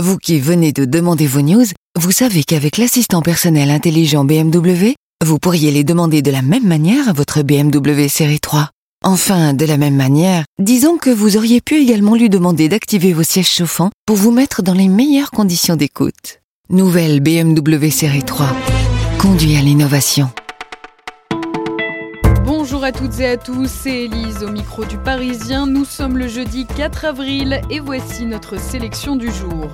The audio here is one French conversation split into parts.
Vous qui venez de demander vos news, vous savez qu'avec l'assistant personnel intelligent BMW, vous pourriez les demander de la même manière à votre BMW série 3. Enfin, de la même manière, disons que vous auriez pu également lui demander d'activer vos sièges chauffants pour vous mettre dans les meilleures conditions d'écoute. Nouvelle BMW série 3. Conduit à l'innovation. À toutes et à tous, c'est Elise au micro du Parisien. Nous sommes le jeudi 4 avril et voici notre sélection du jour.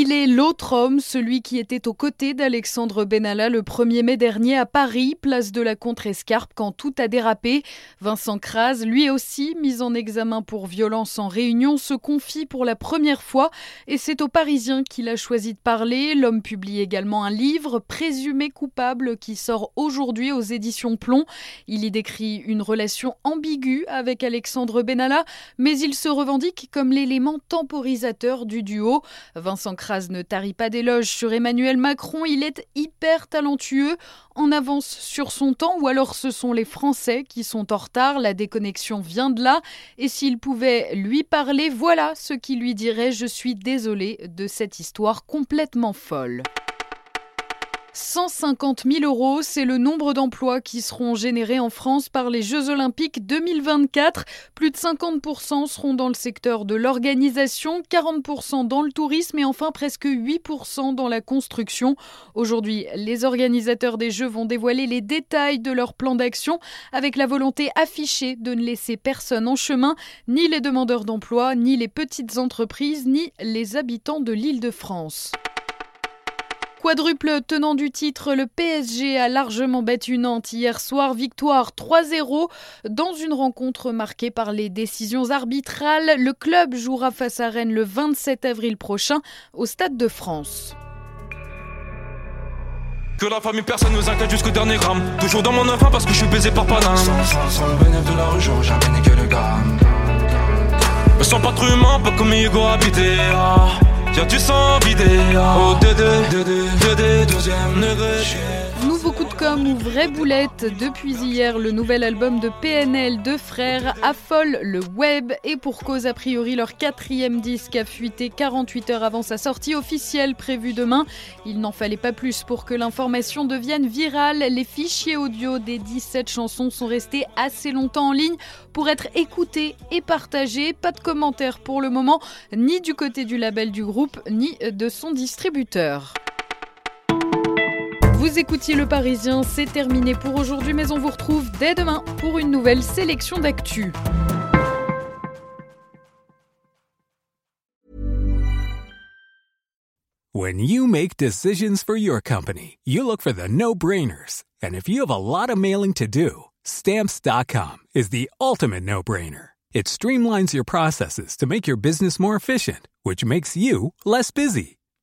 Il est l'autre homme, celui qui était aux côtés d'Alexandre Benalla le 1er mai dernier à Paris, place de la Contrescarpe, quand tout a dérapé. Vincent Kras, lui aussi mis en examen pour violence en réunion, se confie pour la première fois et c'est aux Parisiens qu'il a choisi de parler. L'homme publie également un livre, Présumé coupable, qui sort aujourd'hui aux éditions Plomb. Il y décrit une relation ambiguë avec Alexandre Benalla, mais il se revendique comme l'élément temporisateur du duo. Vincent ne tarit pas d'éloges sur Emmanuel Macron, il est hyper talentueux, en avance sur son temps, ou alors ce sont les Français qui sont en retard, la déconnexion vient de là, et s'il pouvait lui parler, voilà ce qu'il lui dirait, je suis désolé de cette histoire complètement folle. 150 000 euros, c'est le nombre d'emplois qui seront générés en France par les Jeux Olympiques 2024. Plus de 50% seront dans le secteur de l'organisation, 40% dans le tourisme et enfin presque 8% dans la construction. Aujourd'hui, les organisateurs des Jeux vont dévoiler les détails de leur plan d'action avec la volonté affichée de ne laisser personne en chemin, ni les demandeurs d'emploi, ni les petites entreprises, ni les habitants de l'île de France. Quadruple tenant du titre, le PSG a largement battu Nantes hier soir. Victoire 3-0 dans une rencontre marquée par les décisions arbitrales. Le club jouera face à Rennes le 27 avril prochain au Stade de France. Que la famille personne nous inquiète jusqu'au dernier gramme Toujours dans mon enfant parce que je suis baisé par Paname Sans, sans, sans le bénéfice de la rue, j'aurais jamais niqué le gramme Me sens pas trop humain, pas comme Hugo habité ah. Tu sens vidé. Oh, 2 2 2 2 2 comme ou vraie boulette, depuis hier, le nouvel album de PNL, deux frères, affole le web et pour cause a priori leur quatrième disque a fuité 48 heures avant sa sortie officielle prévue demain. Il n'en fallait pas plus pour que l'information devienne virale. Les fichiers audio des 17 chansons sont restés assez longtemps en ligne pour être écoutés et partagés. Pas de commentaires pour le moment, ni du côté du label du groupe, ni de son distributeur. Vous écoutiez Le Parisien, c'est terminé pour aujourd'hui, mais on vous retrouve dès demain pour une nouvelle sélection d'actu. When you make decisions for your company, you look for the no-brainers. And if you have a lot of mailing to do, stamps.com is the ultimate no-brainer. It streamlines your processes to make your business more efficient, which makes you less busy.